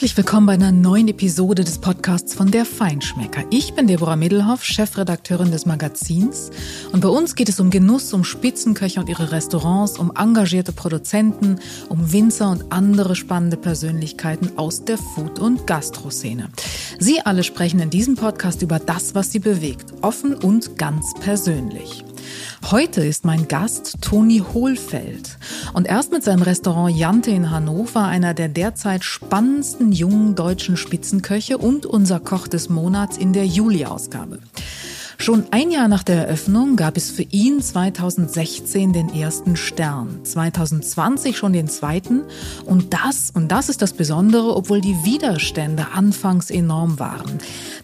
Herzlich willkommen bei einer neuen Episode des Podcasts von Der Feinschmecker. Ich bin Deborah Middelhoff, Chefredakteurin des Magazins. Und bei uns geht es um Genuss, um Spitzenköche und ihre Restaurants, um engagierte Produzenten, um Winzer und andere spannende Persönlichkeiten aus der Food- und Gastroszene. Sie alle sprechen in diesem Podcast über das, was sie bewegt, offen und ganz persönlich. Heute ist mein Gast Toni Hohlfeld und erst mit seinem Restaurant Jante in Hannover einer der derzeit spannendsten jungen deutschen Spitzenköche und unser Koch des Monats in der Juli-Ausgabe. Schon ein Jahr nach der Eröffnung gab es für ihn 2016 den ersten Stern, 2020 schon den zweiten und das, und das ist das Besondere, obwohl die Widerstände anfangs enorm waren.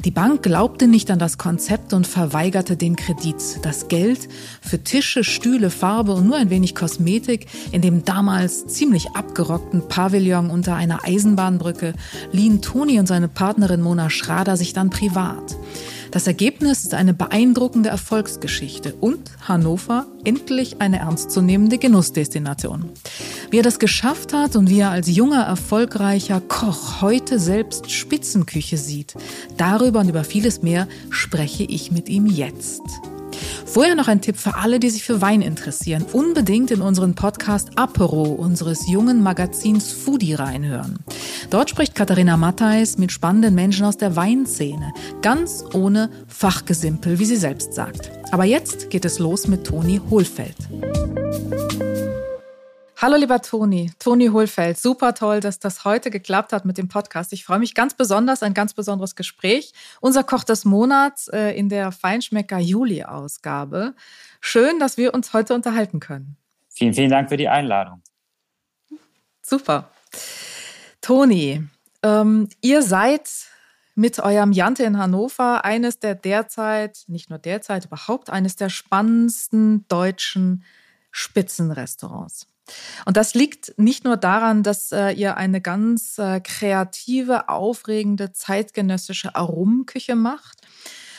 Die Bank glaubte nicht an das Konzept und verweigerte den Kredit. Das Geld für Tische, Stühle, Farbe und nur ein wenig Kosmetik in dem damals ziemlich abgerockten Pavillon unter einer Eisenbahnbrücke liehen Toni und seine Partnerin Mona Schrader sich dann privat. Das Ergebnis ist eine beeindruckende Erfolgsgeschichte und Hannover endlich eine ernstzunehmende Genussdestination. Wie er das geschafft hat und wie er als junger, erfolgreicher Koch heute selbst Spitzenküche sieht, darüber und über vieles mehr spreche ich mit ihm jetzt. Vorher noch ein Tipp für alle, die sich für Wein interessieren. Unbedingt in unseren Podcast Apero unseres jungen Magazins Foodie reinhören. Dort spricht Katharina Matthijs mit spannenden Menschen aus der Weinszene. Ganz ohne Fachgesimpel, wie sie selbst sagt. Aber jetzt geht es los mit Toni Hohlfeld. Hallo lieber Toni, Toni Hohlfeld. Super toll, dass das heute geklappt hat mit dem Podcast. Ich freue mich ganz besonders, ein ganz besonderes Gespräch. Unser Koch des Monats äh, in der Feinschmecker Juli-Ausgabe. Schön, dass wir uns heute unterhalten können. Vielen, vielen Dank für die Einladung. Super. Toni, ähm, ihr seid mit eurem Jante in Hannover eines der derzeit, nicht nur derzeit, überhaupt eines der spannendsten deutschen Spitzenrestaurants. Und das liegt nicht nur daran, dass äh, ihr eine ganz äh, kreative, aufregende, zeitgenössische Aromenküche macht,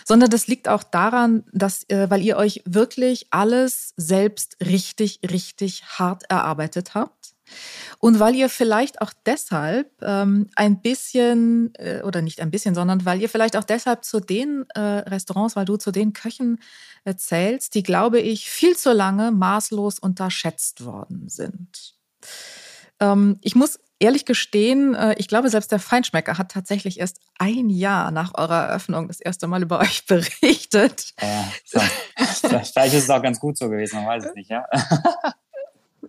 sondern das liegt auch daran, dass, äh, weil ihr euch wirklich alles selbst richtig, richtig hart erarbeitet habt. Und weil ihr vielleicht auch deshalb ähm, ein bisschen, äh, oder nicht ein bisschen, sondern weil ihr vielleicht auch deshalb zu den äh, Restaurants, weil du zu den Köchen äh, zählst, die, glaube ich, viel zu lange maßlos unterschätzt worden sind. Ähm, ich muss ehrlich gestehen, äh, ich glaube, selbst der Feinschmecker hat tatsächlich erst ein Jahr nach eurer Eröffnung das erste Mal über euch berichtet. Ja, so. Vielleicht ist es auch ganz gut so gewesen, man weiß es nicht, ja.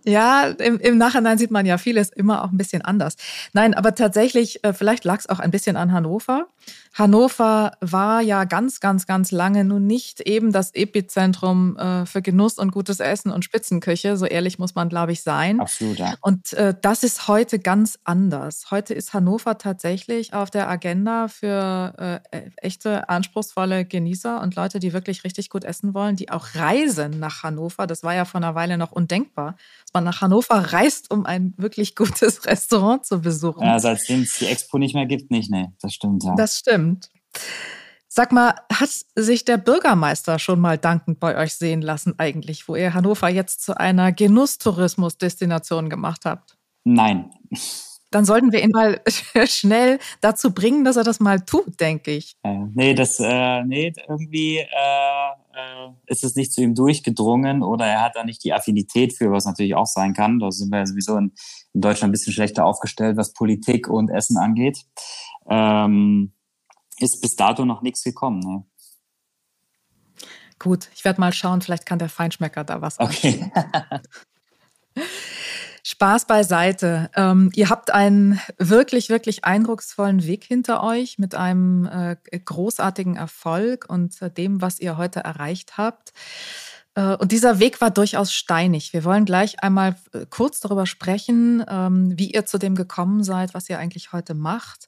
Ja, im, im Nachhinein sieht man ja vieles immer auch ein bisschen anders. Nein, aber tatsächlich, äh, vielleicht lag es auch ein bisschen an Hannover. Hannover war ja ganz, ganz, ganz lange nun nicht eben das Epizentrum äh, für Genuss und gutes Essen und Spitzenküche. So ehrlich muss man, glaube ich, sein. Absolut. Ja. Und äh, das ist heute ganz anders. Heute ist Hannover tatsächlich auf der Agenda für äh, echte, anspruchsvolle Genießer und Leute, die wirklich richtig gut essen wollen, die auch reisen nach Hannover. Das war ja vor einer Weile noch undenkbar dass man nach Hannover reist, um ein wirklich gutes Restaurant zu besuchen. Ja, seitdem es die Expo nicht mehr gibt, nicht, ne? Das stimmt, ja. Das stimmt. Sag mal, hat sich der Bürgermeister schon mal dankend bei euch sehen lassen eigentlich, wo ihr Hannover jetzt zu einer Genusstourismus-Destination gemacht habt? Nein. Dann sollten wir ihn mal schnell dazu bringen, dass er das mal tut, denke ich. Äh, nee, das, äh, nee, irgendwie äh, ist es nicht zu ihm durchgedrungen oder er hat da nicht die Affinität für, was natürlich auch sein kann. Da sind wir sowieso in, in Deutschland ein bisschen schlechter aufgestellt, was Politik und Essen angeht. Ähm, ist bis dato noch nichts gekommen. Ne? Gut, ich werde mal schauen, vielleicht kann der Feinschmecker da was. Okay. Spaß beiseite. Ähm, ihr habt einen wirklich, wirklich eindrucksvollen Weg hinter euch mit einem äh, großartigen Erfolg und äh, dem, was ihr heute erreicht habt. Äh, und dieser Weg war durchaus steinig. Wir wollen gleich einmal äh, kurz darüber sprechen, ähm, wie ihr zu dem gekommen seid, was ihr eigentlich heute macht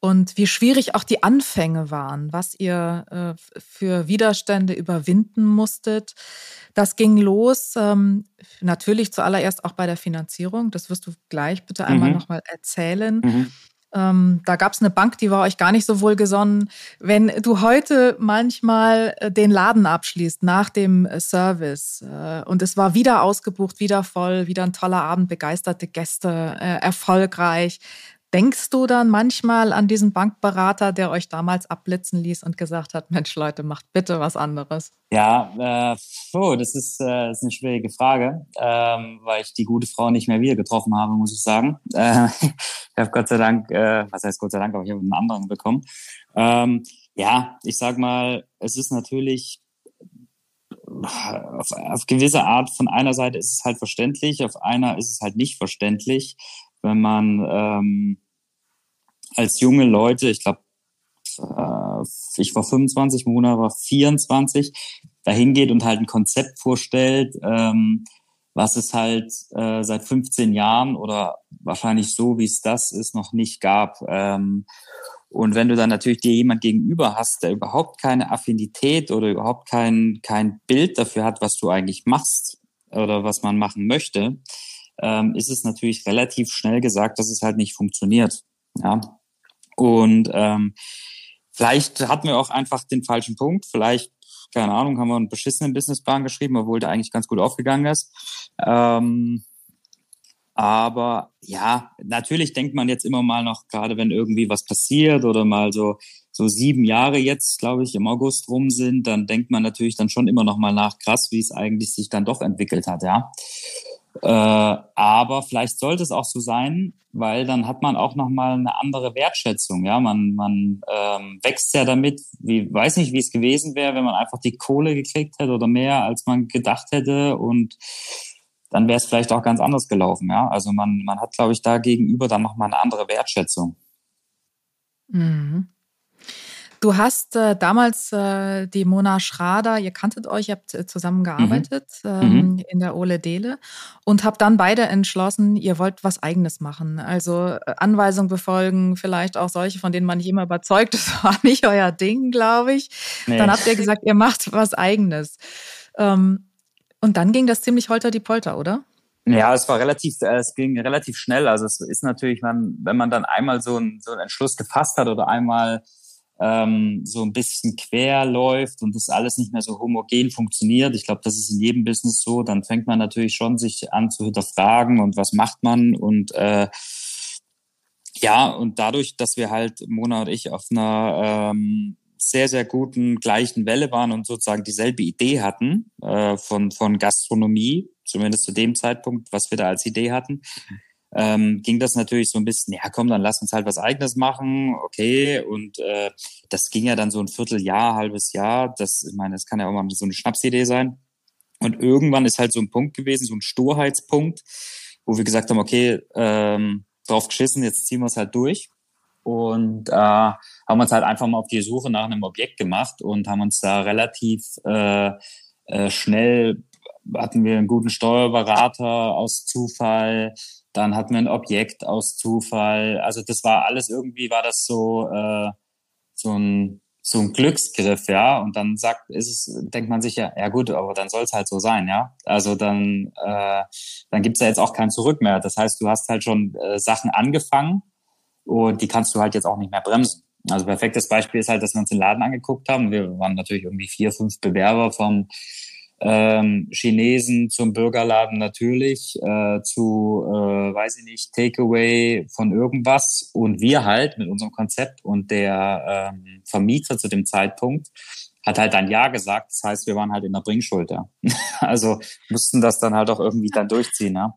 und wie schwierig auch die Anfänge waren, was ihr äh, für Widerstände überwinden musstet. Das ging los, ähm, natürlich zuallererst auch bei der Finanzierung. Das wirst du gleich bitte einmal mhm. nochmal erzählen. Mhm. Ähm, da gab es eine Bank, die war euch gar nicht so wohlgesonnen. Wenn du heute manchmal äh, den Laden abschließt nach dem äh, Service äh, und es war wieder ausgebucht, wieder voll, wieder ein toller Abend, begeisterte Gäste, äh, erfolgreich, Denkst du dann manchmal an diesen Bankberater, der euch damals abblitzen ließ und gesagt hat, Mensch Leute, macht bitte was anderes? Ja, äh, oh, das, ist, äh, das ist eine schwierige Frage, ähm, weil ich die gute Frau nicht mehr wieder getroffen habe, muss ich sagen. Äh, ich habe Gott sei Dank, äh, was heißt Gott sei Dank, aber ich habe einen anderen bekommen. Ähm, ja, ich sag mal, es ist natürlich auf, auf gewisse Art von einer Seite ist es halt verständlich, auf einer ist es halt nicht verständlich, wenn man ähm, als junge Leute, ich glaube, äh, ich war 25, Mona war 24, dahin geht und halt ein Konzept vorstellt, ähm, was es halt äh, seit 15 Jahren oder wahrscheinlich so, wie es das ist, noch nicht gab. Ähm, und wenn du dann natürlich dir jemand gegenüber hast, der überhaupt keine Affinität oder überhaupt kein, kein Bild dafür hat, was du eigentlich machst oder was man machen möchte, ähm, ist es natürlich relativ schnell gesagt, dass es halt nicht funktioniert. Ja. Und ähm, vielleicht hatten wir auch einfach den falschen Punkt. Vielleicht, keine Ahnung, haben wir einen beschissenen Businessplan geschrieben, obwohl der eigentlich ganz gut aufgegangen ist. Ähm, aber ja, natürlich denkt man jetzt immer mal noch, gerade wenn irgendwie was passiert oder mal so, so sieben Jahre jetzt, glaube ich, im August rum sind, dann denkt man natürlich dann schon immer noch mal nach, krass, wie es eigentlich sich dann doch entwickelt hat, ja. Äh, aber vielleicht sollte es auch so sein, weil dann hat man auch noch mal eine andere Wertschätzung. Ja, man man ähm, wächst ja damit. Wie weiß nicht, wie es gewesen wäre, wenn man einfach die Kohle gekriegt hätte oder mehr, als man gedacht hätte und dann wäre es vielleicht auch ganz anders gelaufen. Ja, also man, man hat, glaube ich, da gegenüber dann nochmal eine andere Wertschätzung. Mhm. Du hast äh, damals äh, die Mona Schrader, ihr kanntet euch, ihr habt äh, zusammengearbeitet mhm. Ähm, mhm. in der Ole Dele und habt dann beide entschlossen, ihr wollt was Eigenes machen. Also äh, Anweisungen befolgen, vielleicht auch solche, von denen man nicht immer überzeugt, das war nicht euer Ding, glaube ich. Nee. Dann habt ihr gesagt, ihr macht was Eigenes. Ähm, und dann ging das ziemlich holter die Polter, oder? Ja, es war relativ, äh, es ging relativ schnell. Also es ist natürlich, man, wenn man dann einmal so, ein, so einen Entschluss gefasst hat oder einmal ähm, so ein bisschen quer läuft und das alles nicht mehr so homogen funktioniert. Ich glaube, das ist in jedem Business so. Dann fängt man natürlich schon sich an zu hinterfragen und was macht man und äh, ja, und dadurch, dass wir halt, Mona und ich, auf einer ähm, sehr, sehr guten gleichen Welle waren und sozusagen dieselbe Idee hatten äh, von, von Gastronomie, zumindest zu dem Zeitpunkt, was wir da als Idee hatten, ähm, ging das natürlich so ein bisschen, ja komm, dann lass uns halt was eigenes machen, okay. Und äh, das ging ja dann so ein Vierteljahr, halbes Jahr. Das, ich meine, das kann ja auch mal so eine Schnapsidee sein. Und irgendwann ist halt so ein Punkt gewesen, so ein Sturheitspunkt, wo wir gesagt haben, okay, ähm, drauf geschissen, jetzt ziehen wir es halt durch und äh, haben uns halt einfach mal auf die Suche nach einem Objekt gemacht und haben uns da relativ äh, äh, schnell hatten wir einen guten Steuerberater aus Zufall, dann hatten wir ein Objekt aus Zufall. Also das war alles irgendwie war das so äh, so ein so ein Glücksgriff, ja. Und dann sagt, ist es, denkt man sich ja, ja gut, aber dann soll es halt so sein, ja. Also dann, äh, dann gibt's ja jetzt auch kein Zurück mehr. Das heißt, du hast halt schon äh, Sachen angefangen und die kannst du halt jetzt auch nicht mehr bremsen. Also perfektes Beispiel ist halt, dass wir uns den Laden angeguckt haben. Wir waren natürlich irgendwie vier, fünf Bewerber vom ähm, Chinesen zum Bürgerladen natürlich, äh, zu, äh, weiß ich nicht, Takeaway von irgendwas. Und wir halt mit unserem Konzept und der ähm, Vermieter zu dem Zeitpunkt hat halt ein Ja gesagt. Das heißt, wir waren halt in der Bringschuld, ja. also mussten das dann halt auch irgendwie dann durchziehen, ja.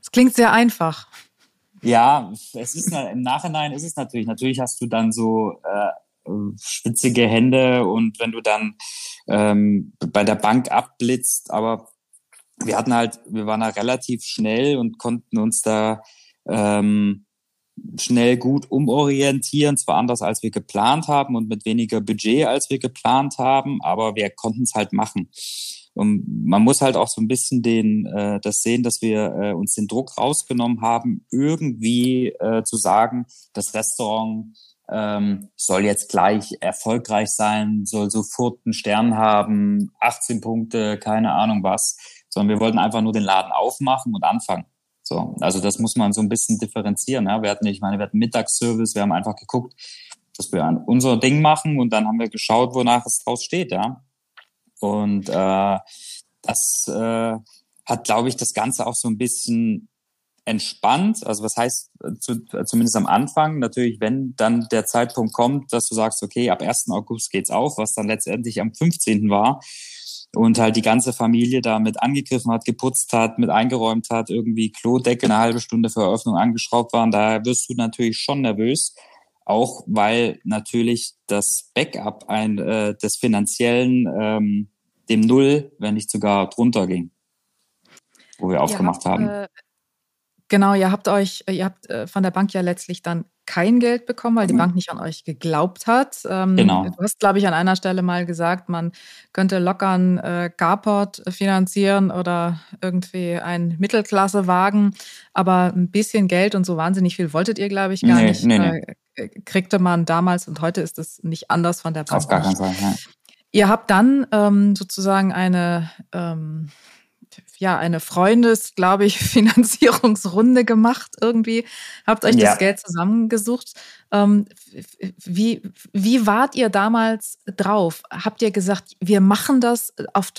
Es klingt sehr einfach. Ja, es ist im Nachhinein ist es natürlich. Natürlich hast du dann so äh, spitzige Hände und wenn du dann ähm, bei der Bank abblitzt, aber wir hatten halt, wir waren da relativ schnell und konnten uns da ähm, schnell gut umorientieren, zwar anders als wir geplant haben und mit weniger Budget als wir geplant haben, aber wir konnten es halt machen. Und man muss halt auch so ein bisschen den, äh, das sehen, dass wir äh, uns den Druck rausgenommen haben, irgendwie äh, zu sagen, das Restaurant ähm, soll jetzt gleich erfolgreich sein, soll sofort einen Stern haben, 18 Punkte, keine Ahnung was, sondern wir wollten einfach nur den Laden aufmachen und anfangen. So, also das muss man so ein bisschen differenzieren. Ja? Wir hatten, ich meine, wir hatten Mittagsservice, wir haben einfach geguckt, dass wir unser Ding machen und dann haben wir geschaut, wonach es draus steht, ja. Und äh, das äh, hat, glaube ich, das Ganze auch so ein bisschen entspannt. Also was heißt zu, zumindest am Anfang natürlich, wenn dann der Zeitpunkt kommt, dass du sagst, okay, ab 1. August geht's auf, was dann letztendlich am 15. war und halt die ganze Familie damit angegriffen hat, geputzt hat, mit eingeräumt hat, irgendwie Klodecke eine halbe Stunde vor Eröffnung angeschraubt waren, da wirst du natürlich schon nervös, auch weil natürlich das Backup ein, äh, des finanziellen ähm, dem Null, wenn nicht sogar drunter ging, wo wir aufgemacht habt, haben. Äh, Genau, ihr habt euch, ihr habt äh, von der Bank ja letztlich dann kein Geld bekommen, weil die mhm. Bank nicht an euch geglaubt hat. Ähm, genau. Du hast, glaube ich, an einer Stelle mal gesagt, man könnte locker einen äh, Carport finanzieren oder irgendwie einen Mittelklassewagen, aber ein bisschen Geld und so wahnsinnig viel wolltet ihr, glaube ich, gar nee, nicht. Nee, nee. Äh, kriegte man damals und heute ist es nicht anders von der Bank. Auf gar keinen Fall. Ja. Ihr habt dann ähm, sozusagen eine ähm, ja, eine Freundes, glaube ich, Finanzierungsrunde gemacht irgendwie. Habt euch ja. das Geld zusammengesucht. Ähm, wie, wie wart ihr damals drauf? Habt ihr gesagt, wir machen das auf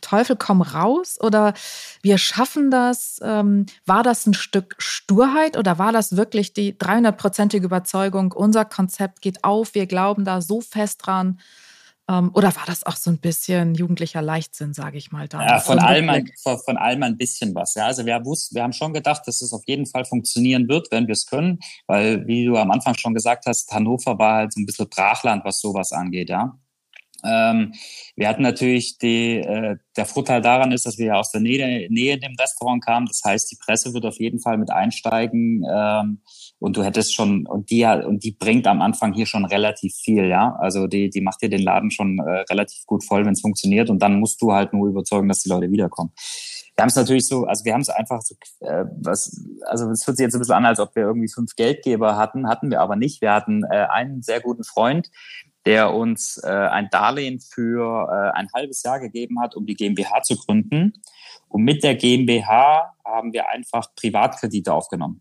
Teufel komm raus oder wir schaffen das? Ähm, war das ein Stück Sturheit oder war das wirklich die 300-prozentige Überzeugung, unser Konzept geht auf, wir glauben da so fest dran? Ähm, oder war das auch so ein bisschen jugendlicher Leichtsinn, sage ich mal da? Ja, von allem, ein, von, von allem ein bisschen was. Ja, also wir wussten, wir haben schon gedacht, dass es auf jeden Fall funktionieren wird, wenn wir es können, weil wie du am Anfang schon gesagt hast, Hannover war halt so ein bisschen Brachland, was sowas angeht, ja. Ähm, wir hatten natürlich die, äh, der Vorteil daran ist, dass wir ja aus der Nähe, Nähe dem Restaurant kamen. Das heißt, die Presse wird auf jeden Fall mit einsteigen. Ähm, und du hättest schon, und die, und die bringt am Anfang hier schon relativ viel, ja. Also die, die macht dir den Laden schon äh, relativ gut voll, wenn es funktioniert. Und dann musst du halt nur überzeugen, dass die Leute wiederkommen. Wir haben es natürlich so, also wir haben es einfach so, äh, was, also es hört sich jetzt ein bisschen an, als ob wir irgendwie fünf Geldgeber hatten, hatten wir aber nicht. Wir hatten äh, einen sehr guten Freund, der uns äh, ein Darlehen für äh, ein halbes Jahr gegeben hat, um die GmbH zu gründen. Und mit der GmbH haben wir einfach Privatkredite aufgenommen.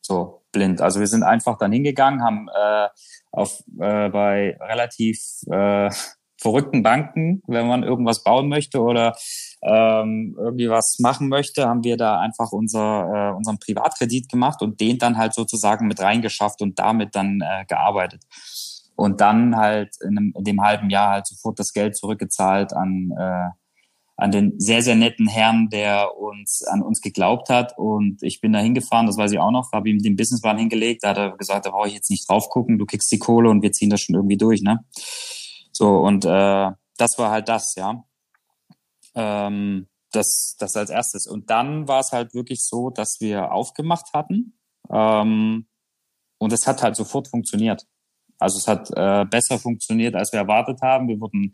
So blind. Also wir sind einfach dann hingegangen, haben äh, auf, äh, bei relativ äh, verrückten Banken, wenn man irgendwas bauen möchte oder ähm, irgendwie was machen möchte, haben wir da einfach unser, äh, unseren Privatkredit gemacht und den dann halt sozusagen mit reingeschafft und damit dann äh, gearbeitet und dann halt in, einem, in dem halben Jahr halt sofort das Geld zurückgezahlt an äh, an den sehr, sehr netten Herrn, der uns an uns geglaubt hat. Und ich bin da hingefahren, das weiß ich auch noch, habe ihm den Businessplan hingelegt. Da hat er gesagt, da brauche ich jetzt nicht drauf gucken, du kriegst die Kohle und wir ziehen das schon irgendwie durch. Ne? So, und äh, das war halt das, ja. Ähm, das, das als erstes. Und dann war es halt wirklich so, dass wir aufgemacht hatten. Ähm, und es hat halt sofort funktioniert. Also es hat äh, besser funktioniert, als wir erwartet haben. Wir wurden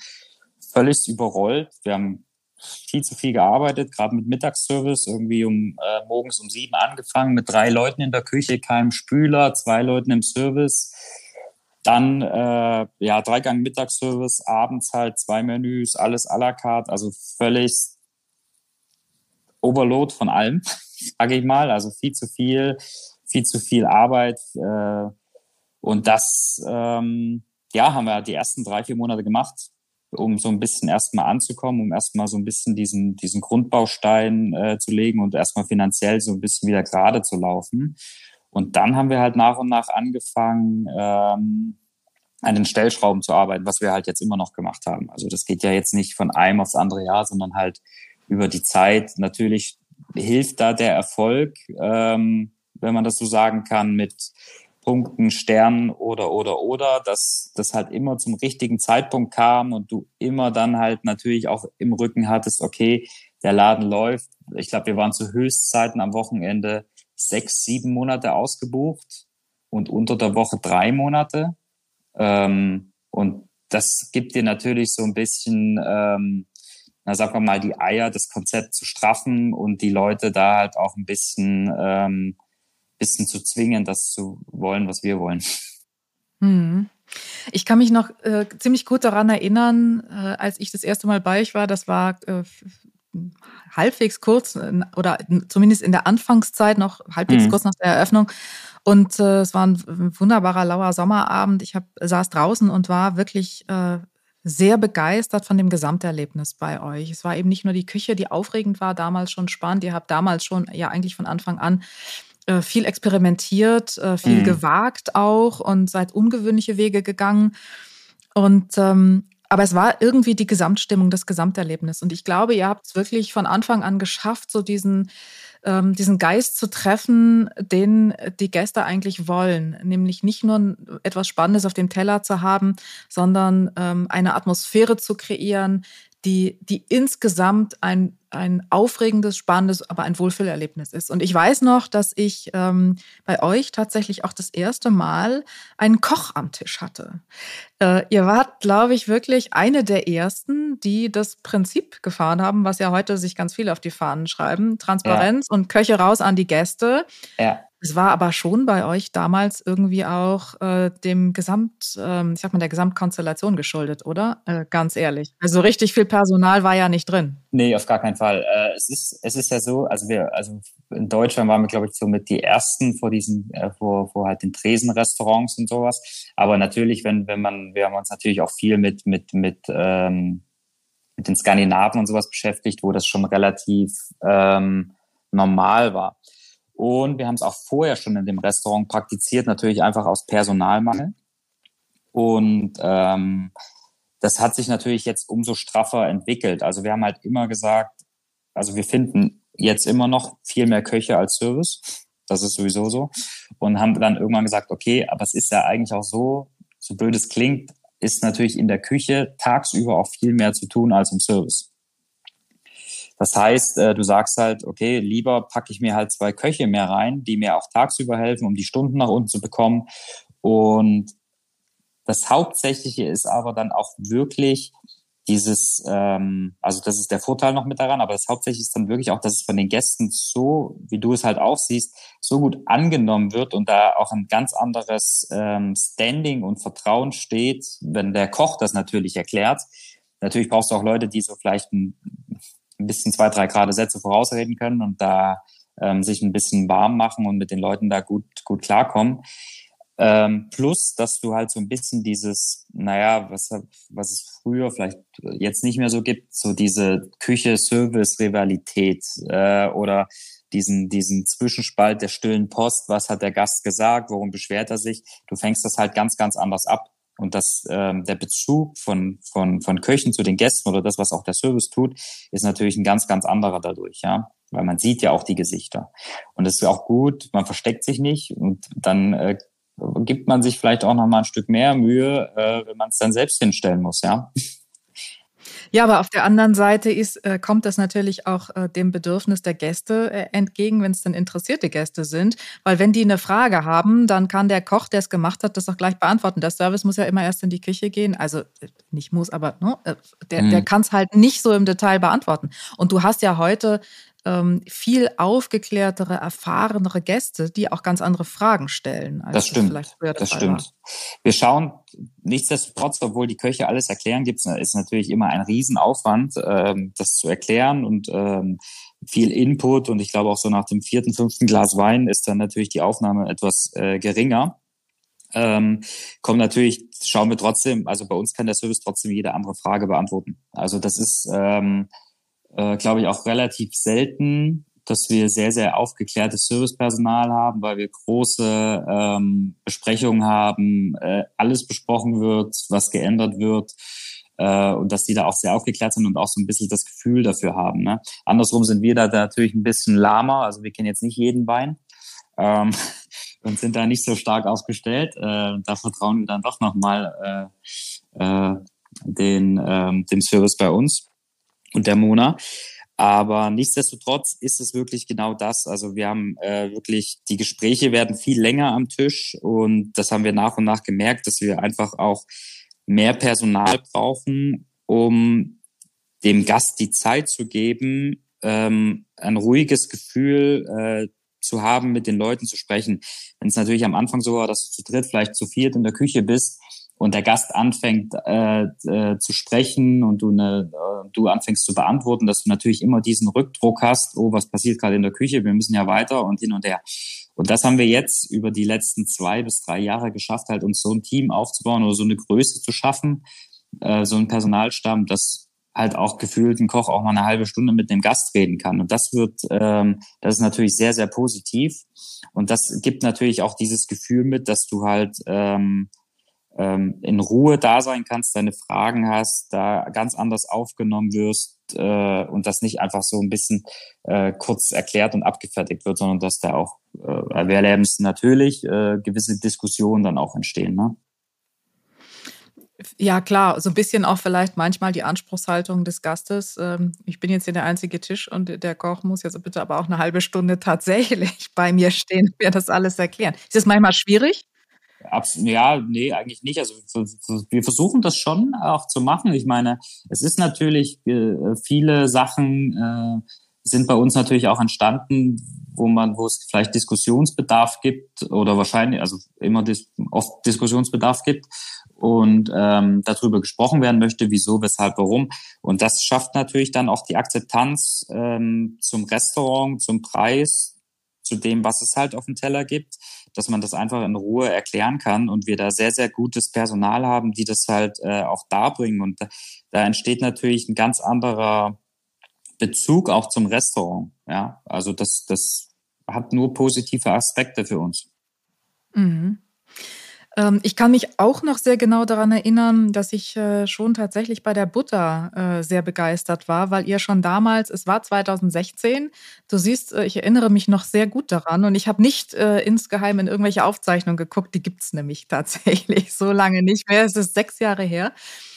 völlig überrollt. Wir haben viel zu viel gearbeitet, gerade mit Mittagsservice, irgendwie um äh, morgens um sieben angefangen, mit drei Leuten in der Küche, keinem Spüler, zwei Leuten im Service. Dann äh, ja Dreigang Mittagsservice, abends halt zwei Menüs, alles à la carte, also völlig Overload von allem, sage ich mal. Also viel zu viel, viel zu viel Arbeit. Äh, und das, ähm, ja, haben wir die ersten drei, vier Monate gemacht, um so ein bisschen erstmal anzukommen, um erstmal so ein bisschen diesen, diesen Grundbaustein äh, zu legen und erstmal finanziell so ein bisschen wieder gerade zu laufen. Und dann haben wir halt nach und nach angefangen, ähm, an den Stellschrauben zu arbeiten, was wir halt jetzt immer noch gemacht haben. Also das geht ja jetzt nicht von einem aufs andere Jahr, sondern halt über die Zeit. Natürlich hilft da der Erfolg, ähm, wenn man das so sagen kann, mit Punkten, Sternen oder, oder, oder, dass das halt immer zum richtigen Zeitpunkt kam und du immer dann halt natürlich auch im Rücken hattest, okay, der Laden läuft. Ich glaube, wir waren zu Höchstzeiten am Wochenende sechs, sieben Monate ausgebucht und unter der Woche drei Monate. Ähm, und das gibt dir natürlich so ein bisschen, ähm, na wir mal, die Eier, das Konzept zu straffen und die Leute da halt auch ein bisschen ähm, bisschen zu zwingen, das zu wollen, was wir wollen. Hm. Ich kann mich noch äh, ziemlich gut daran erinnern, äh, als ich das erste Mal bei euch war. Das war äh, halbwegs kurz oder zumindest in der Anfangszeit noch halbwegs mhm. kurz nach der Eröffnung. Und äh, es war ein wunderbarer lauer Sommerabend. Ich hab, saß draußen und war wirklich äh, sehr begeistert von dem Gesamterlebnis bei euch. Es war eben nicht nur die Küche, die aufregend war, damals schon spannend. Ihr habt damals schon ja eigentlich von Anfang an äh, viel experimentiert, äh, viel mhm. gewagt auch und seid ungewöhnliche Wege gegangen. Und ähm, aber es war irgendwie die Gesamtstimmung, das Gesamterlebnis. Und ich glaube, ihr habt es wirklich von Anfang an geschafft, so diesen, ähm, diesen Geist zu treffen, den die Gäste eigentlich wollen. Nämlich nicht nur etwas Spannendes auf dem Teller zu haben, sondern ähm, eine Atmosphäre zu kreieren, die, die insgesamt ein, ein aufregendes, spannendes, aber ein Wohlfühlerlebnis ist. Und ich weiß noch, dass ich ähm, bei euch tatsächlich auch das erste Mal einen Koch am Tisch hatte. Äh, ihr wart, glaube ich, wirklich eine der ersten, die das Prinzip gefahren haben, was ja heute sich ganz viele auf die Fahnen schreiben. Transparenz ja. und Köche raus an die Gäste. Ja. Es war aber schon bei euch damals irgendwie auch äh, dem Gesamt, ähm, ich sag mal, der Gesamtkonstellation geschuldet, oder? Äh, ganz ehrlich. Also richtig viel Personal war ja nicht drin. Nee, auf gar keinen Fall. Äh, es ist, es ist ja so, also wir, also in Deutschland waren wir, glaube ich, so mit die ersten vor diesen, äh, vor, vor halt den Tresenrestaurants und sowas. Aber natürlich, wenn, wenn man, wir haben uns natürlich auch viel mit, mit, mit, ähm, mit den Skandinaven und sowas beschäftigt, wo das schon relativ ähm, normal war. Und wir haben es auch vorher schon in dem Restaurant praktiziert, natürlich einfach aus Personalmangel. Und ähm, das hat sich natürlich jetzt umso straffer entwickelt. Also wir haben halt immer gesagt, also wir finden jetzt immer noch viel mehr Köche als Service. Das ist sowieso so. Und haben dann irgendwann gesagt, okay, aber es ist ja eigentlich auch so, so blöd es klingt, ist natürlich in der Küche tagsüber auch viel mehr zu tun als im Service. Das heißt, äh, du sagst halt, okay, lieber packe ich mir halt zwei Köche mehr rein, die mir auch tagsüber helfen, um die Stunden nach unten zu bekommen. Und das Hauptsächliche ist aber dann auch wirklich dieses, ähm, also das ist der Vorteil noch mit daran, aber das Hauptsächliche ist dann wirklich auch, dass es von den Gästen so, wie du es halt auch siehst, so gut angenommen wird und da auch ein ganz anderes ähm, Standing und Vertrauen steht, wenn der Koch das natürlich erklärt. Natürlich brauchst du auch Leute, die so vielleicht ein ein bisschen zwei, drei Grad Sätze vorausreden können und da ähm, sich ein bisschen warm machen und mit den Leuten da gut, gut klarkommen. Ähm, plus, dass du halt so ein bisschen dieses, naja, was, was es früher vielleicht jetzt nicht mehr so gibt, so diese Küche-Service-Rivalität äh, oder diesen, diesen Zwischenspalt der stillen Post, was hat der Gast gesagt, worum beschwert er sich, du fängst das halt ganz, ganz anders ab. Und dass ähm, der Bezug von, von, von Köchen zu den Gästen oder das, was auch der Service tut, ist natürlich ein ganz, ganz anderer dadurch, ja. Weil man sieht ja auch die Gesichter. Und es ist auch gut, man versteckt sich nicht und dann äh, gibt man sich vielleicht auch noch mal ein Stück mehr Mühe, äh, wenn man es dann selbst hinstellen muss, ja. Ja, aber auf der anderen Seite ist, äh, kommt das natürlich auch äh, dem Bedürfnis der Gäste äh, entgegen, wenn es dann interessierte Gäste sind. Weil wenn die eine Frage haben, dann kann der Koch, der es gemacht hat, das auch gleich beantworten. Der Service muss ja immer erst in die Küche gehen. Also äh, nicht muss, aber ne, äh, der, mhm. der kann es halt nicht so im Detail beantworten. Und du hast ja heute ähm, viel aufgeklärtere, erfahrenere Gäste, die auch ganz andere Fragen stellen. Das stimmt. Das, das stimmt. War. Wir schauen nichtsdestotrotz, obwohl die Köche alles erklären, gibt es ist natürlich immer ein Riesenaufwand, ähm, das zu erklären und ähm, viel Input. Und ich glaube auch so nach dem vierten, fünften Glas Wein ist dann natürlich die Aufnahme etwas äh, geringer. Ähm, kommt natürlich, schauen wir trotzdem, also bei uns kann der Service trotzdem jede andere Frage beantworten. Also das ist ähm, äh, glaube ich, auch relativ selten, dass wir sehr, sehr aufgeklärtes Servicepersonal haben, weil wir große ähm, Besprechungen haben, äh, alles besprochen wird, was geändert wird äh, und dass die da auch sehr aufgeklärt sind und auch so ein bisschen das Gefühl dafür haben. Ne? Andersrum sind wir da natürlich ein bisschen lahmer, also wir kennen jetzt nicht jeden Wein ähm, und sind da nicht so stark aufgestellt. Äh, da vertrauen wir dann doch nochmal äh, äh, den, ähm, dem Service bei uns und der Mona. Aber nichtsdestotrotz ist es wirklich genau das. Also wir haben äh, wirklich, die Gespräche werden viel länger am Tisch und das haben wir nach und nach gemerkt, dass wir einfach auch mehr Personal brauchen, um dem Gast die Zeit zu geben, ähm, ein ruhiges Gefühl äh, zu haben, mit den Leuten zu sprechen. Wenn es natürlich am Anfang so war, dass du zu dritt, vielleicht zu viert in der Küche bist, und der Gast anfängt äh, äh, zu sprechen und du, ne, äh, du anfängst zu beantworten, dass du natürlich immer diesen Rückdruck hast, oh, was passiert gerade in der Küche, wir müssen ja weiter und hin und her. Und das haben wir jetzt über die letzten zwei bis drei Jahre geschafft, halt uns so ein Team aufzubauen oder so eine Größe zu schaffen, äh, so ein Personalstamm, dass halt auch gefühlt ein Koch auch mal eine halbe Stunde mit dem Gast reden kann. Und das wird, ähm, das ist natürlich sehr, sehr positiv. Und das gibt natürlich auch dieses Gefühl mit, dass du halt ähm, ähm, in Ruhe da sein kannst, deine Fragen hast, da ganz anders aufgenommen wirst äh, und das nicht einfach so ein bisschen äh, kurz erklärt und abgefertigt wird, sondern dass da auch äh, erlebens natürlich äh, gewisse Diskussionen dann auch entstehen. Ne? Ja, klar, so ein bisschen auch vielleicht manchmal die Anspruchshaltung des Gastes. Ähm, ich bin jetzt hier der einzige Tisch und der Koch muss jetzt bitte aber auch eine halbe Stunde tatsächlich bei mir stehen und mir das alles erklären. Ist das manchmal schwierig? Ja, nee, eigentlich nicht. Also wir versuchen das schon auch zu machen. Ich meine, es ist natürlich äh, viele Sachen äh, sind bei uns natürlich auch entstanden, wo man, wo es vielleicht Diskussionsbedarf gibt oder wahrscheinlich, also immer oft Diskussionsbedarf gibt und ähm, darüber gesprochen werden möchte, wieso, weshalb, warum. Und das schafft natürlich dann auch die Akzeptanz ähm, zum Restaurant, zum Preis, zu dem, was es halt auf dem Teller gibt, dass man das einfach in Ruhe erklären kann und wir da sehr, sehr gutes Personal haben, die das halt äh, auch darbringen. Und da, da entsteht natürlich ein ganz anderer Bezug auch zum Restaurant. Ja, also das, das hat nur positive Aspekte für uns. Mhm. Ähm, ich kann mich auch noch sehr genau daran erinnern, dass ich äh, schon tatsächlich bei der Butter äh, sehr begeistert war, weil ihr schon damals, es war 2016, du siehst, äh, ich erinnere mich noch sehr gut daran und ich habe nicht insgeheim in irgendwelche Aufzeichnungen geguckt, die gibt es nämlich tatsächlich so lange nicht mehr, es ist sechs Jahre her.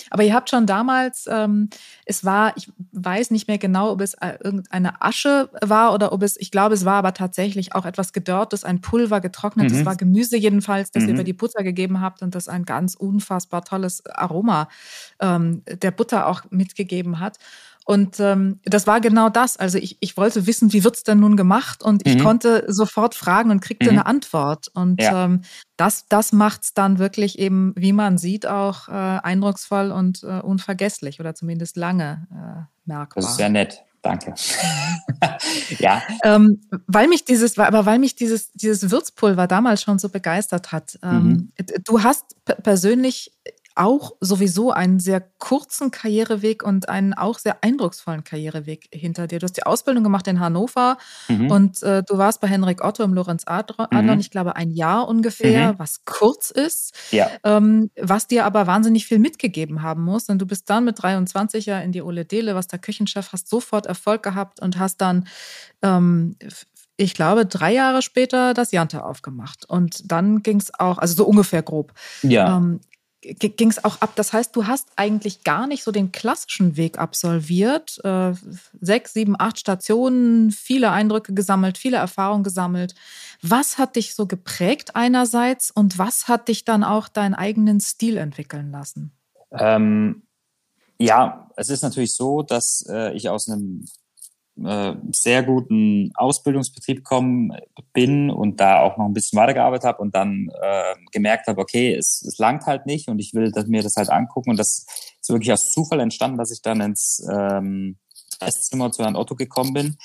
Aber ihr habt schon damals, ähm, es war, ich weiß nicht mehr genau, ob es äh, irgendeine Asche war oder ob es, ich glaube, es war aber tatsächlich auch etwas gedörrtes, ein Pulver getrocknet. Es mhm. war Gemüse jedenfalls, das mhm. ihr über die Butter gegeben habt und das ein ganz unfassbar tolles Aroma ähm, der Butter auch mitgegeben hat. Und ähm, das war genau das. Also ich, ich wollte wissen, wie wird's denn nun gemacht? Und ich mhm. konnte sofort fragen und kriegte mhm. eine Antwort. Und ja. ähm, das, das macht's dann wirklich eben, wie man sieht, auch äh, eindrucksvoll und äh, unvergesslich oder zumindest lange äh, merkbar. Das ist sehr nett. Danke. ja. Ähm, weil mich dieses, aber weil mich dieses, dieses Würzpulver damals schon so begeistert hat. Ähm, mhm. Du hast persönlich auch sowieso einen sehr kurzen Karriereweg und einen auch sehr eindrucksvollen Karriereweg hinter dir. Du hast die Ausbildung gemacht in Hannover mhm. und äh, du warst bei Henrik Otto im Lorenz Adlon, mhm. ich glaube ein Jahr ungefähr, mhm. was kurz ist, ja. ähm, was dir aber wahnsinnig viel mitgegeben haben muss. Und du bist dann mit 23 ja in die Ole Dele, was der Küchenchef, hast sofort Erfolg gehabt und hast dann ähm, ich glaube, drei Jahre später das Jante aufgemacht. Und dann ging es auch, also so ungefähr grob. Ja. Ähm, ging es auch ab. Das heißt, du hast eigentlich gar nicht so den klassischen Weg absolviert. Äh, sechs, sieben, acht Stationen, viele Eindrücke gesammelt, viele Erfahrungen gesammelt. Was hat dich so geprägt einerseits und was hat dich dann auch deinen eigenen Stil entwickeln lassen? Ähm, ja, es ist natürlich so, dass äh, ich aus einem äh, sehr guten Ausbildungsbetrieb gekommen bin und da auch noch ein bisschen weitergearbeitet habe und dann äh, gemerkt habe, okay, es, es langt halt nicht und ich will dass mir das halt angucken. Und das ist wirklich aus Zufall entstanden, dass ich dann ins ähm, Esszimmer zu Herrn Otto gekommen bin.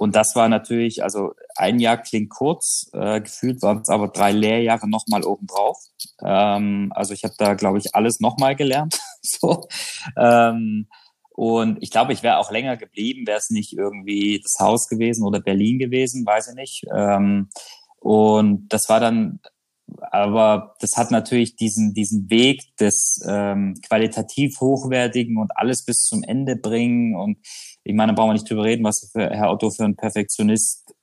Und das war natürlich, also ein Jahr klingt kurz, äh, gefühlt waren es aber drei Lehrjahre nochmal obendrauf. Ähm, also ich habe da, glaube ich, alles nochmal gelernt. so. Ähm, und ich glaube, ich wäre auch länger geblieben, wäre es nicht irgendwie das Haus gewesen oder Berlin gewesen, weiß ich nicht. Ähm, und das war dann, aber das hat natürlich diesen, diesen Weg des ähm, qualitativ hochwertigen und alles bis zum Ende bringen. Und ich meine, da brauchen wir nicht drüber reden, was für Herr Otto für ein Perfektionist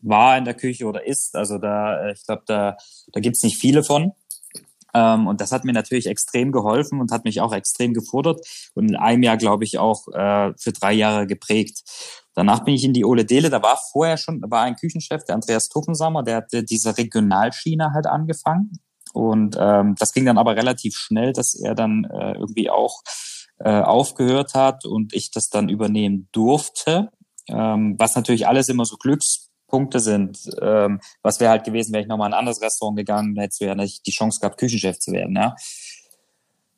war in der Küche oder ist. Also da, ich glaube, da, da gibt's nicht viele von. Ähm, und das hat mir natürlich extrem geholfen und hat mich auch extrem gefordert und in einem Jahr, glaube ich, auch äh, für drei Jahre geprägt. Danach bin ich in die Ole Dele, da war vorher schon, war ein Küchenchef, der Andreas Tuckensammer, der hatte diese Regionalschiene halt angefangen. Und ähm, das ging dann aber relativ schnell, dass er dann äh, irgendwie auch äh, aufgehört hat und ich das dann übernehmen durfte. Ähm, was natürlich alles immer so Glücks Punkte sind. Ähm, was wäre halt gewesen, wäre ich nochmal in ein anderes Restaurant gegangen, hättest du ja nicht die Chance gehabt, Küchenchef zu werden, ja.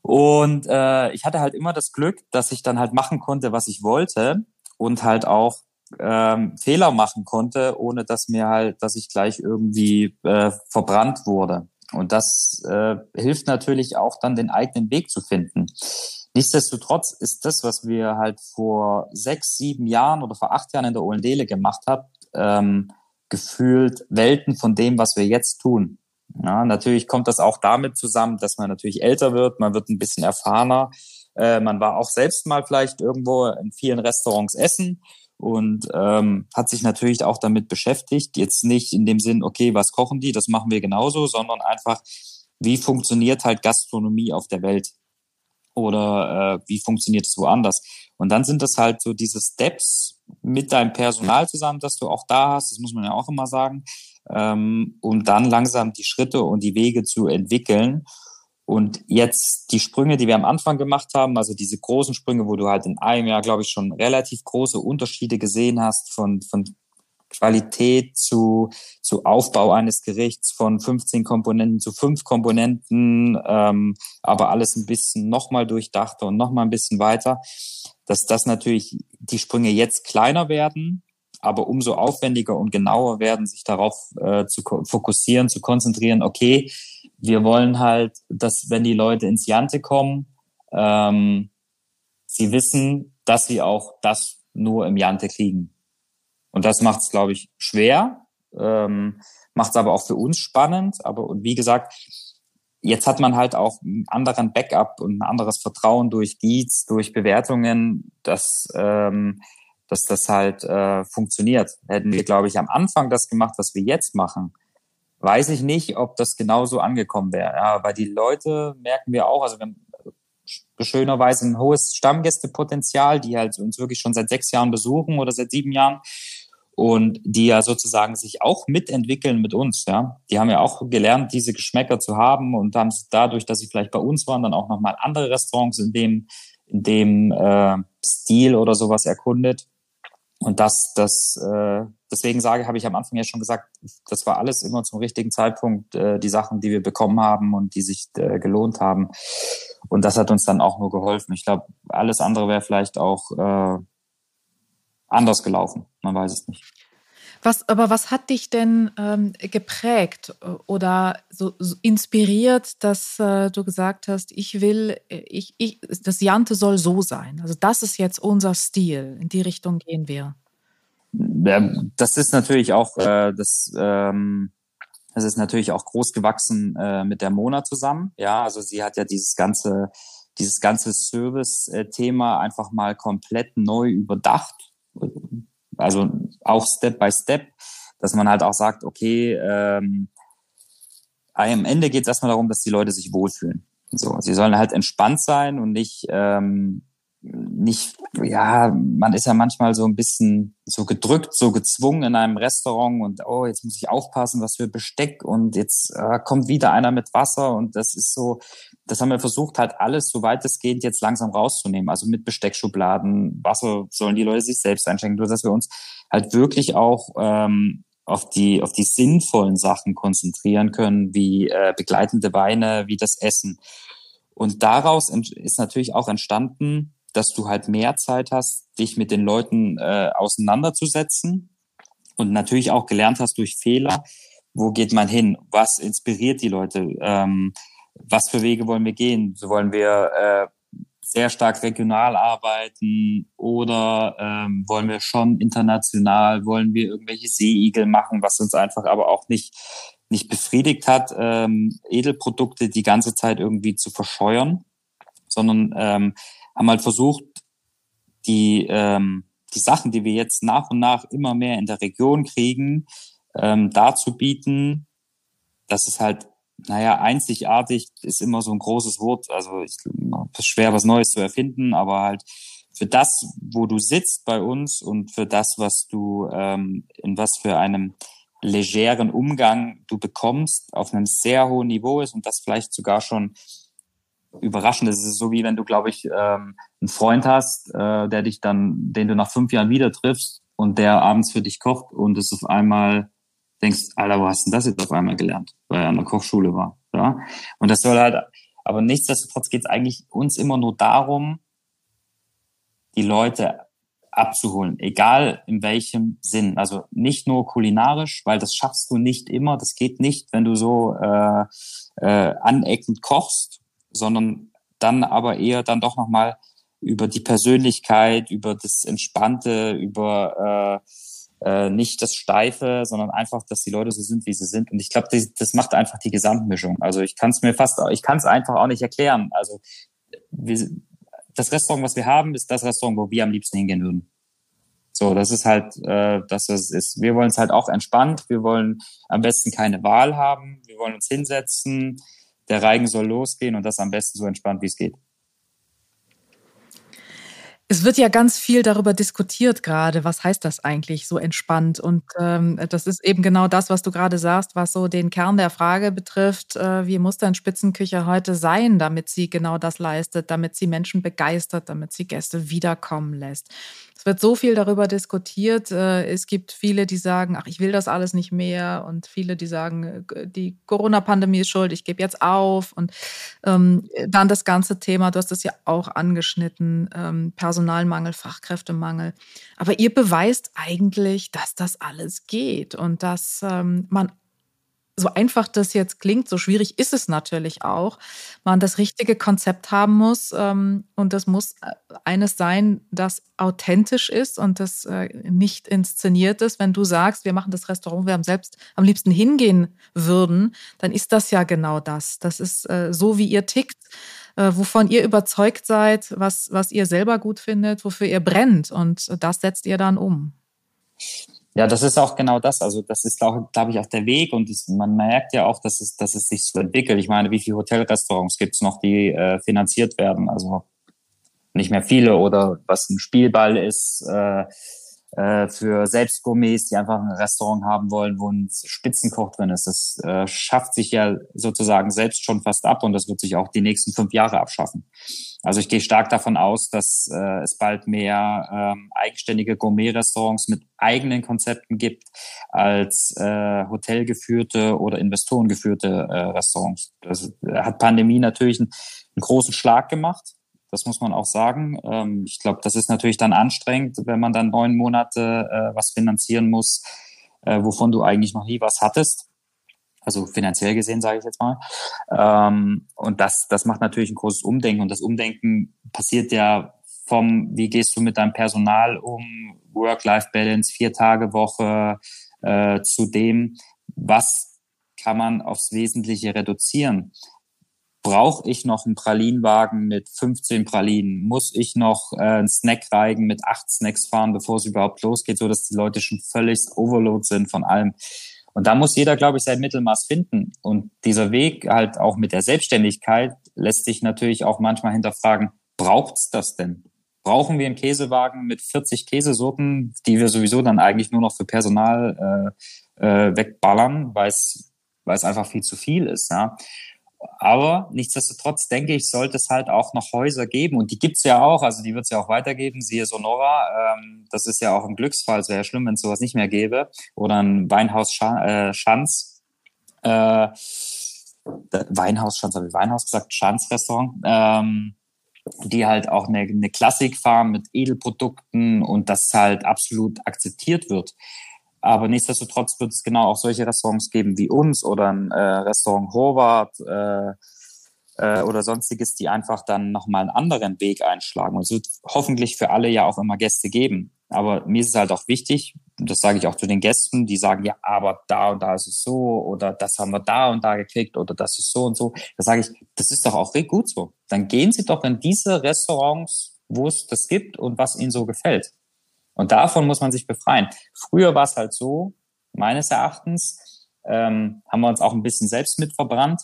Und äh, ich hatte halt immer das Glück, dass ich dann halt machen konnte, was ich wollte und halt auch ähm, Fehler machen konnte, ohne dass mir halt, dass ich gleich irgendwie äh, verbrannt wurde. Und das äh, hilft natürlich auch dann den eigenen Weg zu finden. Nichtsdestotrotz ist das, was wir halt vor sechs, sieben Jahren oder vor acht Jahren in der Ohlendele gemacht haben, ähm, gefühlt Welten von dem, was wir jetzt tun. Ja, natürlich kommt das auch damit zusammen, dass man natürlich älter wird, man wird ein bisschen erfahrener. Äh, man war auch selbst mal vielleicht irgendwo in vielen Restaurants essen und ähm, hat sich natürlich auch damit beschäftigt. Jetzt nicht in dem Sinn, okay, was kochen die, das machen wir genauso, sondern einfach, wie funktioniert halt Gastronomie auf der Welt oder äh, wie funktioniert es woanders. Und dann sind das halt so diese Steps mit deinem Personal zusammen, dass du auch da hast, das muss man ja auch immer sagen, ähm, um dann langsam die Schritte und die Wege zu entwickeln. Und jetzt die Sprünge, die wir am Anfang gemacht haben, also diese großen Sprünge, wo du halt in einem Jahr, glaube ich, schon relativ große Unterschiede gesehen hast von, von Qualität zu, zu Aufbau eines Gerichts von 15 Komponenten zu fünf Komponenten, ähm, aber alles ein bisschen nochmal durchdachter und nochmal ein bisschen weiter, dass das natürlich die Sprünge jetzt kleiner werden, aber umso aufwendiger und genauer werden, sich darauf äh, zu fokussieren, zu konzentrieren, okay, wir wollen halt, dass wenn die Leute ins Jante kommen, ähm, sie wissen, dass sie auch das nur im Jante kriegen. Und das macht es, glaube ich, schwer, ähm, macht es aber auch für uns spannend. Aber und wie gesagt, jetzt hat man halt auch einen anderen Backup und ein anderes Vertrauen durch Deeds, durch Bewertungen, dass, ähm, dass das halt äh, funktioniert. Hätten wir, glaube ich, am Anfang das gemacht, was wir jetzt machen, weiß ich nicht, ob das genauso angekommen wäre. Ja, weil die Leute merken wir auch, also wir haben schönerweise ein hohes Stammgästepotenzial, die halt uns wirklich schon seit sechs Jahren besuchen oder seit sieben Jahren und die ja sozusagen sich auch mitentwickeln mit uns. Ja, die haben ja auch gelernt, diese Geschmäcker zu haben und haben dadurch, dass sie vielleicht bei uns waren, dann auch noch mal andere Restaurants in dem in dem äh, Stil oder sowas erkundet. Und das, das, äh, deswegen sage, habe ich am Anfang ja schon gesagt, das war alles immer zum richtigen Zeitpunkt äh, die Sachen, die wir bekommen haben und die sich äh, gelohnt haben. Und das hat uns dann auch nur geholfen. Ich glaube, alles andere wäre vielleicht auch äh, anders gelaufen. Man weiß es nicht. Was, aber was hat dich denn ähm, geprägt äh, oder so, so inspiriert, dass äh, du gesagt hast, ich will, äh, ich, ich, das Jante soll so sein. Also das ist jetzt unser Stil. In die Richtung gehen wir. Ja, das ist natürlich auch äh, das. Ähm das ist natürlich auch groß gewachsen äh, mit der Mona zusammen. Ja, also sie hat ja dieses ganze, dieses ganze Service-Thema einfach mal komplett neu überdacht also auch Step by Step, dass man halt auch sagt, okay, ähm, am Ende geht es erstmal darum, dass die Leute sich wohlfühlen. So, sie sollen halt entspannt sein und nicht ähm, nicht, ja, man ist ja manchmal so ein bisschen so gedrückt, so gezwungen in einem Restaurant und oh, jetzt muss ich aufpassen, was für Besteck und jetzt äh, kommt wieder einer mit Wasser und das ist so, das haben wir versucht halt alles so weitestgehend jetzt langsam rauszunehmen. Also mit Besteckschubladen, Wasser sollen die Leute sich selbst einschenken, nur dass wir uns halt wirklich auch ähm, auf die auf die sinnvollen Sachen konzentrieren können, wie äh, begleitende Weine, wie das Essen. Und daraus ist natürlich auch entstanden, dass du halt mehr Zeit hast, dich mit den Leuten äh, auseinanderzusetzen und natürlich auch gelernt hast durch Fehler, wo geht man hin, was inspiriert die Leute, ähm, was für Wege wollen wir gehen, so wollen wir äh, sehr stark regional arbeiten oder ähm, wollen wir schon international, wollen wir irgendwelche Seeigel machen, was uns einfach aber auch nicht nicht befriedigt hat, ähm, Edelprodukte die ganze Zeit irgendwie zu verscheuern, sondern ähm, haben halt versucht, die, ähm, die Sachen, die wir jetzt nach und nach immer mehr in der Region kriegen, ähm, darzubieten, dass es halt, naja, einzigartig ist immer so ein großes Wort. Also ich, schwer, was Neues zu erfinden, aber halt für das, wo du sitzt bei uns und für das, was du ähm, in was für einem legeren Umgang du bekommst, auf einem sehr hohen Niveau ist und das vielleicht sogar schon überraschend. Es ist so wie wenn du, glaube ich, ähm, einen Freund hast, äh, der dich dann, den du nach fünf Jahren wieder triffst und der abends für dich kocht und es auf einmal denkst, Alter, wo hast du denn das jetzt auf einmal gelernt? Weil er an der Kochschule war. Ja? Und das soll halt, aber nichtsdestotrotz geht es eigentlich uns immer nur darum, die Leute abzuholen, egal in welchem Sinn. Also nicht nur kulinarisch, weil das schaffst du nicht immer, das geht nicht, wenn du so äh, äh, aneckend kochst, sondern dann aber eher dann doch nochmal über die Persönlichkeit, über das Entspannte, über äh, äh, nicht das Steife, sondern einfach, dass die Leute so sind, wie sie sind. Und ich glaube, das, macht einfach die Gesamtmischung. Also ich kann es mir fast, ich kann es einfach auch nicht erklären. Also wir, das Restaurant, was wir haben, ist das Restaurant, wo wir am liebsten hingehen würden. So, das ist halt, äh, das ist, wir wollen es halt auch entspannt. Wir wollen am besten keine Wahl haben. Wir wollen uns hinsetzen. Der Reigen soll losgehen und das am besten so entspannt, wie es geht. Es wird ja ganz viel darüber diskutiert gerade, was heißt das eigentlich so entspannt? Und ähm, das ist eben genau das, was du gerade sagst, was so den Kern der Frage betrifft, äh, wie muss denn Spitzenküche heute sein, damit sie genau das leistet, damit sie Menschen begeistert, damit sie Gäste wiederkommen lässt wird so viel darüber diskutiert. Äh, es gibt viele, die sagen, ach, ich will das alles nicht mehr. Und viele, die sagen, äh, die Corona-Pandemie ist schuld, ich gebe jetzt auf. Und ähm, dann das ganze Thema, du hast es ja auch angeschnitten, ähm, Personalmangel, Fachkräftemangel. Aber ihr beweist eigentlich, dass das alles geht und dass ähm, man so einfach das jetzt klingt, so schwierig ist es natürlich auch, man das richtige Konzept haben muss. Ähm, und das muss äh, eines sein, das authentisch ist und das äh, nicht inszeniert ist. Wenn du sagst, wir machen das Restaurant, wir am selbst am liebsten hingehen würden, dann ist das ja genau das. Das ist äh, so, wie ihr tickt, wovon ihr überzeugt seid, was, was ihr selber gut findet, wofür ihr brennt. Und das setzt ihr dann um. Ja, das ist auch genau das. Also das ist, glaube glaub ich, auch der Weg und das, man merkt ja auch, dass es, dass es sich so entwickelt. Ich meine, wie viele Hotelrestaurants gibt es noch, die äh, finanziert werden? Also nicht mehr viele oder was ein Spielball ist äh, äh, für Selbstgourmets, die einfach ein Restaurant haben wollen, wo ein Spitzenkoch drin ist. Das äh, schafft sich ja sozusagen selbst schon fast ab und das wird sich auch die nächsten fünf Jahre abschaffen. Also ich gehe stark davon aus, dass äh, es bald mehr ähm, eigenständige Gourmet-Restaurants mit eigenen Konzepten gibt als äh, hotelgeführte oder investorengeführte äh, Restaurants. Das hat Pandemie natürlich einen, einen großen Schlag gemacht. Das muss man auch sagen. Ähm, ich glaube, das ist natürlich dann anstrengend, wenn man dann neun Monate äh, was finanzieren muss, äh, wovon du eigentlich noch nie was hattest also finanziell gesehen, sage ich jetzt mal. Ähm, und das, das macht natürlich ein großes Umdenken. Und das Umdenken passiert ja vom, wie gehst du mit deinem Personal um, Work-Life-Balance, vier Tage Woche, äh, zu dem, was kann man aufs Wesentliche reduzieren. Brauche ich noch einen Pralinenwagen mit 15 Pralinen? Muss ich noch äh, einen Snackreigen mit acht Snacks fahren, bevor es überhaupt losgeht, so dass die Leute schon völlig overload sind von allem? Und da muss jeder, glaube ich, sein Mittelmaß finden. Und dieser Weg halt auch mit der Selbstständigkeit lässt sich natürlich auch manchmal hinterfragen, braucht's das denn? Brauchen wir einen Käsewagen mit 40 Käsesorten, die wir sowieso dann eigentlich nur noch für Personal äh, äh, wegballern, weil es weil es einfach viel zu viel ist. Ja? Aber nichtsdestotrotz denke ich, sollte es halt auch noch Häuser geben. Und die gibt's ja auch, also die wird's ja auch weitergeben, siehe Sonora. Ähm, das ist ja auch ein Glücksfall. Es wäre ja schlimm, wenn es sowas nicht mehr gäbe. Oder ein Weinhaus Sch äh, Schanz. Äh, Weinhaus Schanz, habe ich Weinhaus gesagt, Schanz-Restaurant. Ähm, die halt auch eine, eine Klassik fahren mit Edelprodukten und das halt absolut akzeptiert wird. Aber nichtsdestotrotz wird es genau auch solche Restaurants geben wie uns oder ein äh, Restaurant Horvath äh, äh, oder sonstiges, die einfach dann nochmal einen anderen Weg einschlagen. Und es wird hoffentlich für alle ja auch immer Gäste geben. Aber mir ist es halt auch wichtig, und das sage ich auch zu den Gästen, die sagen, ja, aber da und da ist es so oder das haben wir da und da gekriegt oder das ist so und so. Da sage ich, das ist doch auch gut so. Dann gehen Sie doch in diese Restaurants, wo es das gibt und was Ihnen so gefällt. Und davon muss man sich befreien. Früher war es halt so, meines Erachtens, ähm, haben wir uns auch ein bisschen selbst mit verbrannt,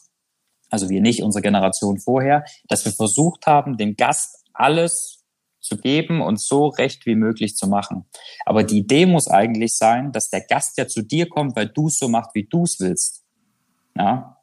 also wir nicht, unsere Generation vorher, dass wir versucht haben, dem Gast alles zu geben und so recht wie möglich zu machen. Aber die Idee muss eigentlich sein, dass der Gast ja zu dir kommt, weil du es so machst, wie du es willst. Ja.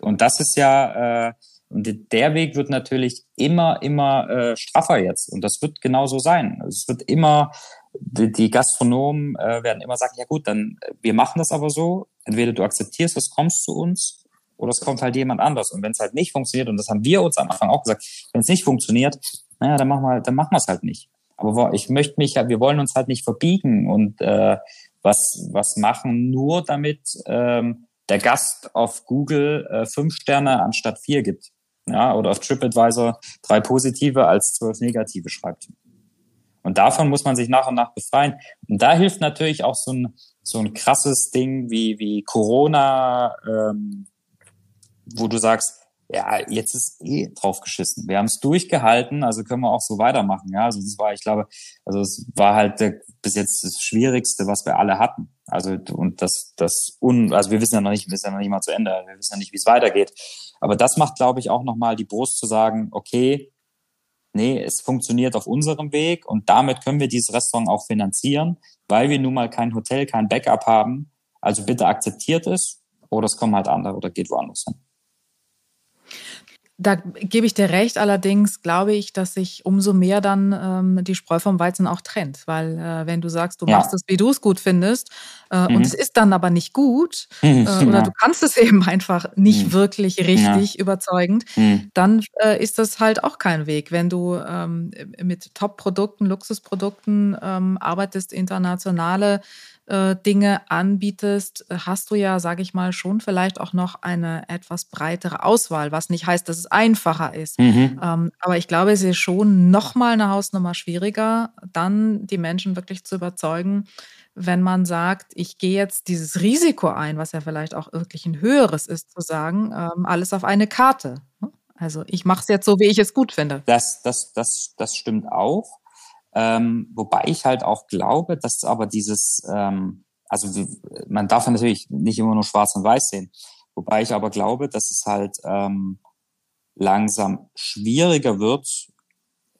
Und das ist ja, äh, und der Weg wird natürlich immer, immer äh, straffer jetzt. Und das wird genauso sein. Es wird immer, die, die Gastronomen äh, werden immer sagen, ja gut, dann äh, wir machen das aber so. Entweder du akzeptierst es, kommst zu uns, oder es kommt halt jemand anders. Und wenn es halt nicht funktioniert, und das haben wir uns am Anfang auch gesagt, wenn es nicht funktioniert, naja, dann machen wir, dann machen wir es halt nicht. Aber ich möchte mich, wir wollen uns halt nicht verbiegen und äh, was, was machen, nur damit ähm, der Gast auf Google äh, fünf Sterne anstatt vier gibt. Ja, oder auf TripAdvisor drei positive als zwölf negative schreibt. Und davon muss man sich nach und nach befreien. Und da hilft natürlich auch so ein, so ein krasses Ding wie, wie Corona, ähm, wo du sagst, ja, jetzt ist eh drauf geschissen. Wir haben es durchgehalten, also können wir auch so weitermachen. Ja, also das war, ich glaube, also es war halt der, bis jetzt das Schwierigste, was wir alle hatten. Also und das, das un, also wir wissen ja noch nicht, wir wissen ja noch nicht mal zu Ende. Wir wissen ja nicht, wie es weitergeht. Aber das macht, glaube ich, auch nochmal die Brust zu sagen, okay, nee, es funktioniert auf unserem Weg und damit können wir dieses Restaurant auch finanzieren, weil wir nun mal kein Hotel, kein Backup haben. Also bitte akzeptiert es oder es kommen halt andere oder geht woanders hin. Da gebe ich dir recht, allerdings glaube ich, dass sich umso mehr dann ähm, die Spreu vom Weizen auch trennt. Weil äh, wenn du sagst, du ja. machst es, wie du es gut findest, äh, mhm. und es ist dann aber nicht gut, mhm, äh, oder ja. du kannst es eben einfach nicht mhm. wirklich richtig ja. überzeugend, mhm. dann äh, ist das halt auch kein Weg. Wenn du ähm, mit Top-Produkten, Luxusprodukten ähm, arbeitest, internationale äh, Dinge anbietest, hast du ja, sage ich mal, schon vielleicht auch noch eine etwas breitere Auswahl, was nicht heißt, dass es einfacher ist. Mhm. Ähm, aber ich glaube, es ist schon noch mal eine Hausnummer schwieriger, dann die Menschen wirklich zu überzeugen, wenn man sagt, ich gehe jetzt dieses Risiko ein, was ja vielleicht auch wirklich ein höheres ist, zu sagen, ähm, alles auf eine Karte. Also ich mache es jetzt so, wie ich es gut finde. Das, das, das, das stimmt auch. Ähm, wobei ich halt auch glaube, dass aber dieses, ähm, also man darf natürlich nicht immer nur schwarz und weiß sehen. Wobei ich aber glaube, dass es halt ähm, langsam schwieriger wird,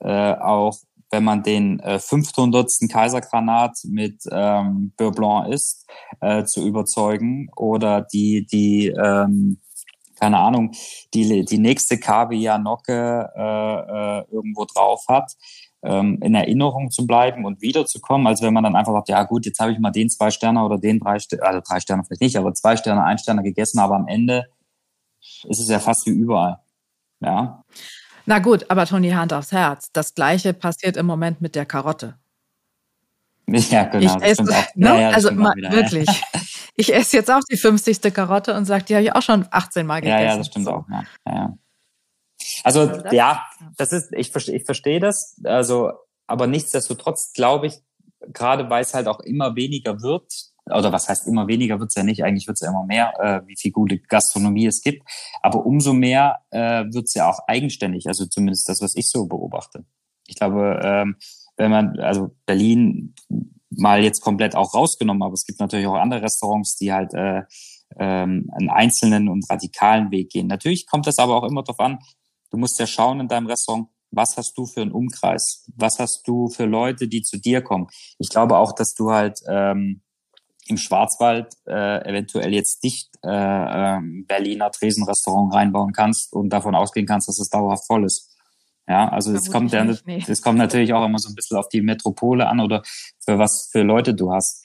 äh, auch wenn man den äh, 500. Kaisergranat mit ähm, Beurre Blanc isst, äh, zu überzeugen oder die, die ähm, keine Ahnung, die, die nächste Kaviar-Nocke äh, äh, irgendwo drauf hat ähm, in Erinnerung zu bleiben und wiederzukommen, als wenn man dann einfach sagt, ja gut, jetzt habe ich mal den zwei Sterne oder den drei Sterne, also drei Sterne vielleicht nicht, aber zwei Sterne, ein Sterne gegessen, aber am Ende ist es ja fast wie überall. Ja. Na gut, aber Toni, Hand aufs Herz. Das Gleiche passiert im Moment mit der Karotte. Ja, genau. Ich esse, ne? ja, ja, also mal, wieder, wirklich. Ja. Ich esse jetzt auch die 50. Karotte und sage, die habe ich auch schon 18 Mal gegessen. Ja, ja, das stimmt so. auch. Ja. Ja, also, also das, ja, das ist, ich verstehe, ich verstehe das. Also, aber nichtsdestotrotz glaube ich, gerade weil es halt auch immer weniger wird, oder was heißt immer weniger wird's ja nicht, eigentlich wird's ja immer mehr, äh, wie viel gute Gastronomie es gibt. Aber umso mehr äh, wird's ja auch eigenständig, also zumindest das, was ich so beobachte. Ich glaube, ähm, wenn man, also Berlin mal jetzt komplett auch rausgenommen, aber es gibt natürlich auch andere Restaurants, die halt äh, ähm, einen einzelnen und radikalen Weg gehen. Natürlich kommt das aber auch immer darauf an, Du musst ja schauen in deinem Restaurant, was hast du für einen Umkreis? Was hast du für Leute, die zu dir kommen? Ich glaube auch, dass du halt ähm, im Schwarzwald äh, eventuell jetzt nicht äh, äh, Berliner Tresenrestaurant reinbauen kannst und davon ausgehen kannst, dass es dauerhaft voll ist. Ja, also es kommt ja, es kommt natürlich auch immer so ein bisschen auf die Metropole an oder für was für Leute du hast.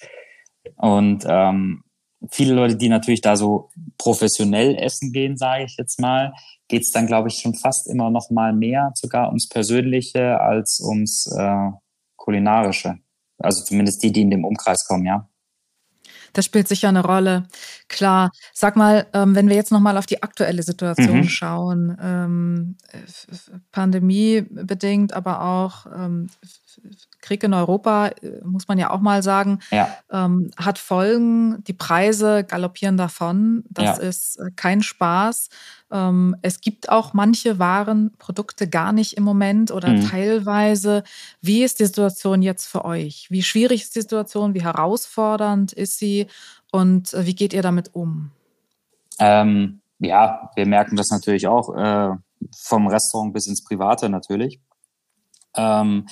Und ähm, viele Leute, die natürlich da so professionell essen gehen, sage ich jetzt mal, geht es dann, glaube ich, schon fast immer noch mal mehr sogar ums Persönliche als ums äh, Kulinarische. Also zumindest die, die in dem Umkreis kommen, ja. Das spielt sicher eine Rolle. Klar. Sag mal, ähm, wenn wir jetzt noch mal auf die aktuelle Situation mhm. schauen, ähm, Pandemie bedingt, aber auch ähm, Krieg in Europa, äh, muss man ja auch mal sagen, ja. ähm, hat Folgen. Die Preise galoppieren davon. Das ja. ist äh, kein Spaß. Ähm, es gibt auch manche Waren, Produkte gar nicht im Moment oder mhm. teilweise. Wie ist die Situation jetzt für euch? Wie schwierig ist die Situation? Wie herausfordernd ist sie? Und äh, wie geht ihr damit um? Ähm, ja, wir merken das natürlich auch äh, vom Restaurant bis ins Private natürlich. Ähm,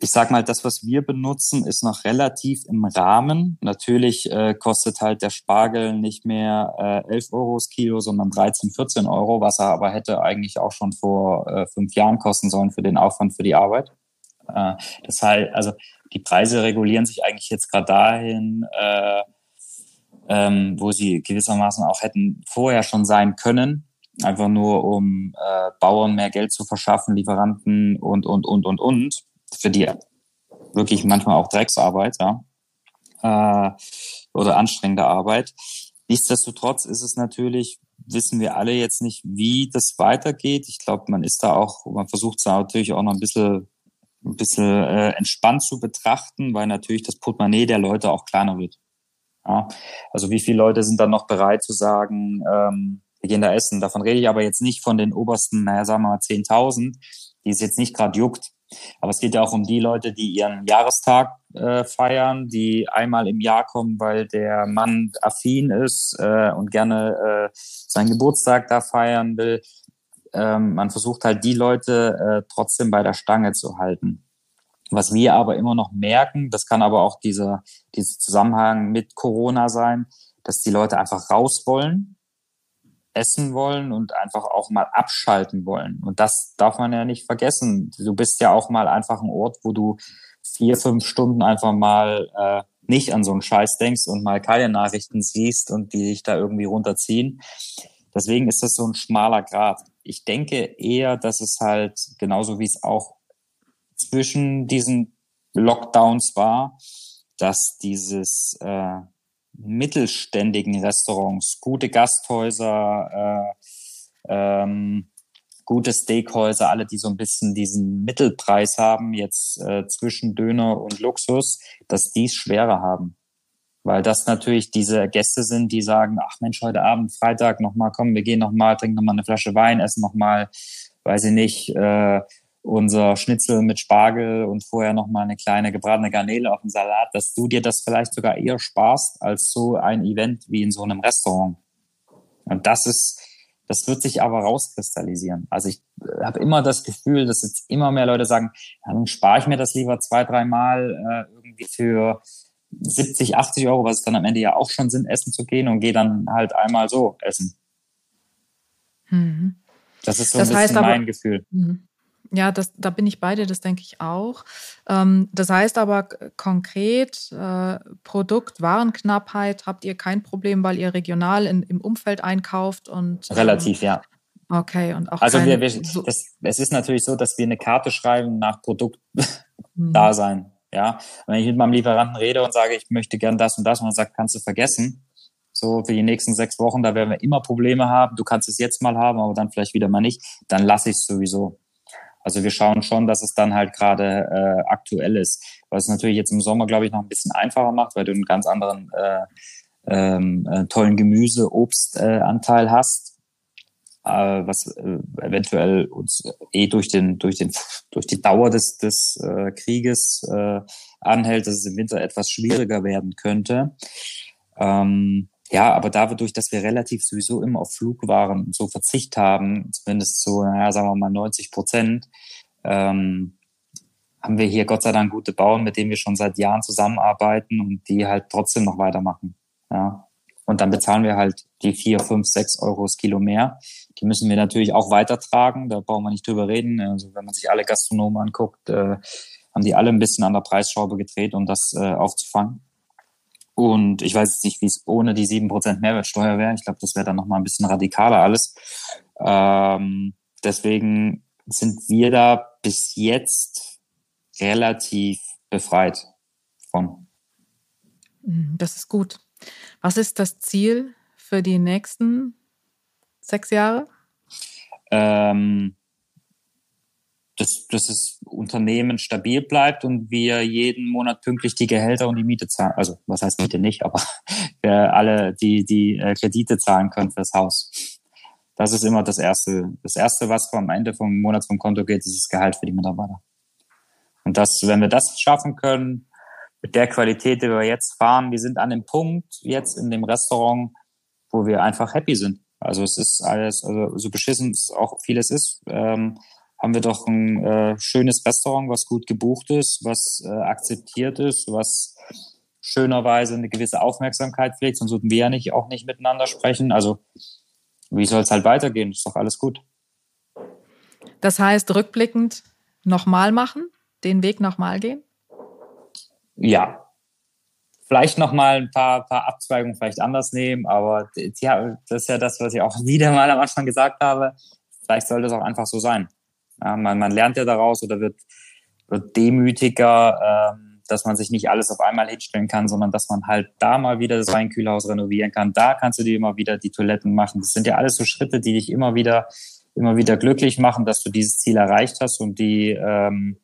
ich sag mal, das, was wir benutzen, ist noch relativ im Rahmen. Natürlich äh, kostet halt der Spargel nicht mehr äh, 11 Euro das Kilo, sondern 13, 14 Euro, was er aber hätte eigentlich auch schon vor äh, fünf Jahren kosten sollen für den Aufwand für die Arbeit. Äh, das heißt, also die Preise regulieren sich eigentlich jetzt gerade dahin, äh, ähm, wo sie gewissermaßen auch hätten vorher schon sein können, einfach nur um äh, Bauern mehr Geld zu verschaffen, Lieferanten und, und, und, und, und. Für die wirklich manchmal auch Drecksarbeit, ja, äh, oder anstrengende Arbeit. Nichtsdestotrotz ist es natürlich, wissen wir alle jetzt nicht, wie das weitergeht. Ich glaube, man ist da auch, man versucht es natürlich auch noch ein bisschen, ein bisschen äh, entspannt zu betrachten, weil natürlich das Portemonnaie der Leute auch kleiner wird. Ja, also wie viele Leute sind dann noch bereit zu sagen, ähm, wir gehen da essen. Davon rede ich aber jetzt nicht von den obersten, naja, sagen wir mal 10.000, die es jetzt nicht gerade juckt. Aber es geht ja auch um die Leute, die ihren Jahrestag äh, feiern, die einmal im Jahr kommen, weil der Mann affin ist äh, und gerne äh, seinen Geburtstag da feiern will. Ähm, man versucht halt die Leute äh, trotzdem bei der Stange zu halten. Was wir aber immer noch merken, das kann aber auch dieser, dieser Zusammenhang mit Corona sein, dass die Leute einfach raus wollen essen wollen und einfach auch mal abschalten wollen. Und das darf man ja nicht vergessen. Du bist ja auch mal einfach ein Ort, wo du vier, fünf Stunden einfach mal äh, nicht an so einen Scheiß denkst und mal keine Nachrichten siehst und die dich da irgendwie runterziehen. Deswegen ist das so ein schmaler Grad. Ich denke eher, dass es halt genauso wie es auch zwischen diesen Lockdowns war, dass dieses äh, mittelständigen Restaurants, gute Gasthäuser, äh, ähm, gute Steakhäuser, alle, die so ein bisschen diesen Mittelpreis haben, jetzt äh, zwischen Döner und Luxus, dass die es schwerer haben. Weil das natürlich diese Gäste sind, die sagen, ach Mensch, heute Abend, Freitag nochmal, komm, wir gehen nochmal, trinken nochmal eine Flasche Wein, essen nochmal, weiß ich nicht, äh, unser Schnitzel mit Spargel und vorher noch mal eine kleine gebratene Garnele auf dem Salat, dass du dir das vielleicht sogar eher sparst als so ein Event wie in so einem Restaurant. Und das ist, das wird sich aber rauskristallisieren. Also ich äh, habe immer das Gefühl, dass jetzt immer mehr Leute sagen, dann spare ich mir das lieber zwei, dreimal äh, irgendwie für 70, 80 Euro, was es dann am Ende ja auch schon sind, essen zu gehen und gehe dann halt einmal so essen. Mhm. Das ist so das ein bisschen mein Gefühl. Mhm. Ja, das, da bin ich bei dir, das denke ich auch. Ähm, das heißt aber konkret, äh, Produkt, Warenknappheit habt ihr kein Problem, weil ihr regional in, im Umfeld einkauft und. Ähm, Relativ, ja. Okay, und auch. Also, wir, wir, so das, es ist natürlich so, dass wir eine Karte schreiben nach Produkt mhm. Ja, wenn ich mit meinem Lieferanten rede und sage, ich möchte gern das und das, und er sagt, kannst du vergessen. So für die nächsten sechs Wochen, da werden wir immer Probleme haben. Du kannst es jetzt mal haben, aber dann vielleicht wieder mal nicht. Dann lasse ich es sowieso. Also wir schauen schon, dass es dann halt gerade äh, aktuell ist. Was natürlich jetzt im Sommer, glaube ich, noch ein bisschen einfacher macht, weil du einen ganz anderen äh, ähm, äh, tollen Gemüse, Obstanteil äh, hast, äh, was äh, eventuell uns eh durch den durch den durch die Dauer des des äh, Krieges äh, anhält, dass es im Winter etwas schwieriger werden könnte. Ähm, ja, aber dadurch, dass wir relativ sowieso immer auf Flugwaren so Verzicht haben, zumindest so, naja, sagen wir mal 90 Prozent, ähm, haben wir hier Gott sei Dank gute Bauern, mit denen wir schon seit Jahren zusammenarbeiten und die halt trotzdem noch weitermachen. Ja. Und dann bezahlen wir halt die vier, fünf, sechs Euro das Kilo mehr. Die müssen wir natürlich auch weitertragen. Da brauchen wir nicht drüber reden. Also wenn man sich alle Gastronomen anguckt, äh, haben die alle ein bisschen an der Preisschraube gedreht, um das äh, aufzufangen. Und ich weiß jetzt nicht, wie es ohne die sieben Prozent Mehrwertsteuer wäre. Ich glaube, das wäre dann nochmal ein bisschen radikaler alles. Ähm, deswegen sind wir da bis jetzt relativ befreit von. Mhm, das ist gut. Was ist das Ziel für die nächsten sechs Jahre? Ähm, dass, dass das Unternehmen stabil bleibt und wir jeden Monat pünktlich die Gehälter und die Miete zahlen. Also was heißt Miete nicht, aber wir alle die, die äh, Kredite zahlen können fürs Haus. Das ist immer das Erste. Das Erste, was am Ende vom Monat vom Konto geht, ist das Gehalt für die Mitarbeiter. Und das, wenn wir das schaffen können, mit der Qualität, die wir jetzt fahren, wir sind an dem Punkt jetzt in dem Restaurant, wo wir einfach happy sind. Also es ist alles, also so beschissen es auch vieles ist, ähm, haben wir doch ein äh, schönes Restaurant, was gut gebucht ist, was äh, akzeptiert ist, was schönerweise eine gewisse Aufmerksamkeit pflegt, sonst würden wir ja nicht auch nicht miteinander sprechen. Also wie soll es halt weitergehen? Ist doch alles gut. Das heißt, rückblickend nochmal machen, den Weg nochmal gehen? Ja. Vielleicht nochmal ein paar, paar Abzweigungen vielleicht anders nehmen, aber ja, das ist ja das, was ich auch wieder mal am Anfang gesagt habe. Vielleicht sollte es auch einfach so sein. Ja, man, man lernt ja daraus oder wird oder demütiger, ähm, dass man sich nicht alles auf einmal hinstellen kann, sondern dass man halt da mal wieder das Weinkühlhaus renovieren kann. Da kannst du dir immer wieder die Toiletten machen. Das sind ja alles so Schritte, die dich immer wieder, immer wieder glücklich machen, dass du dieses Ziel erreicht hast und die, ähm,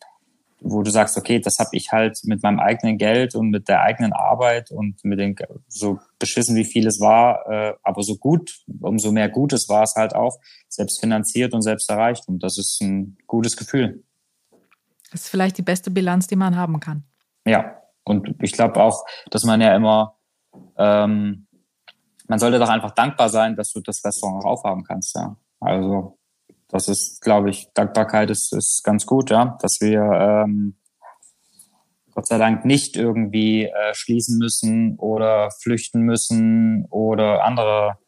wo du sagst, okay, das habe ich halt mit meinem eigenen Geld und mit der eigenen Arbeit und mit den so beschissen wie viel es war, äh, aber so gut, umso mehr Gutes war es halt auch, selbst finanziert und selbst erreicht. Und das ist ein gutes Gefühl. Das ist vielleicht die beste Bilanz, die man haben kann. Ja, und ich glaube auch, dass man ja immer, ähm, man sollte doch einfach dankbar sein, dass du das Restaurant auch aufhaben kannst. Ja. Also das ist, glaube ich, Dankbarkeit ist, ist ganz gut, ja, dass wir ähm, Gott sei Dank nicht irgendwie äh, schließen müssen oder flüchten müssen oder andere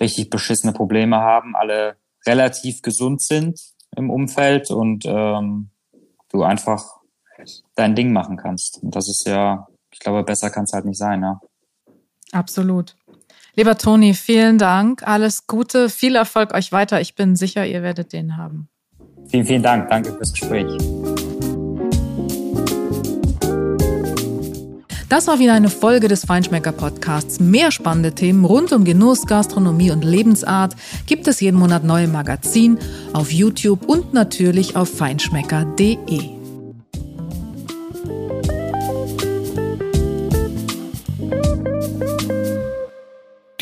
richtig beschissene Probleme haben, alle relativ gesund sind im Umfeld und ähm, du einfach dein Ding machen kannst. Und das ist ja, ich glaube, besser kann es halt nicht sein, ja. Absolut. Lieber Toni, vielen Dank. Alles Gute, viel Erfolg euch weiter. Ich bin sicher, ihr werdet den haben. Vielen, vielen Dank. Danke fürs Gespräch. Das war wieder eine Folge des Feinschmecker Podcasts. Mehr spannende Themen rund um Genuss, Gastronomie und Lebensart gibt es jeden Monat neue Magazin auf YouTube und natürlich auf feinschmecker.de.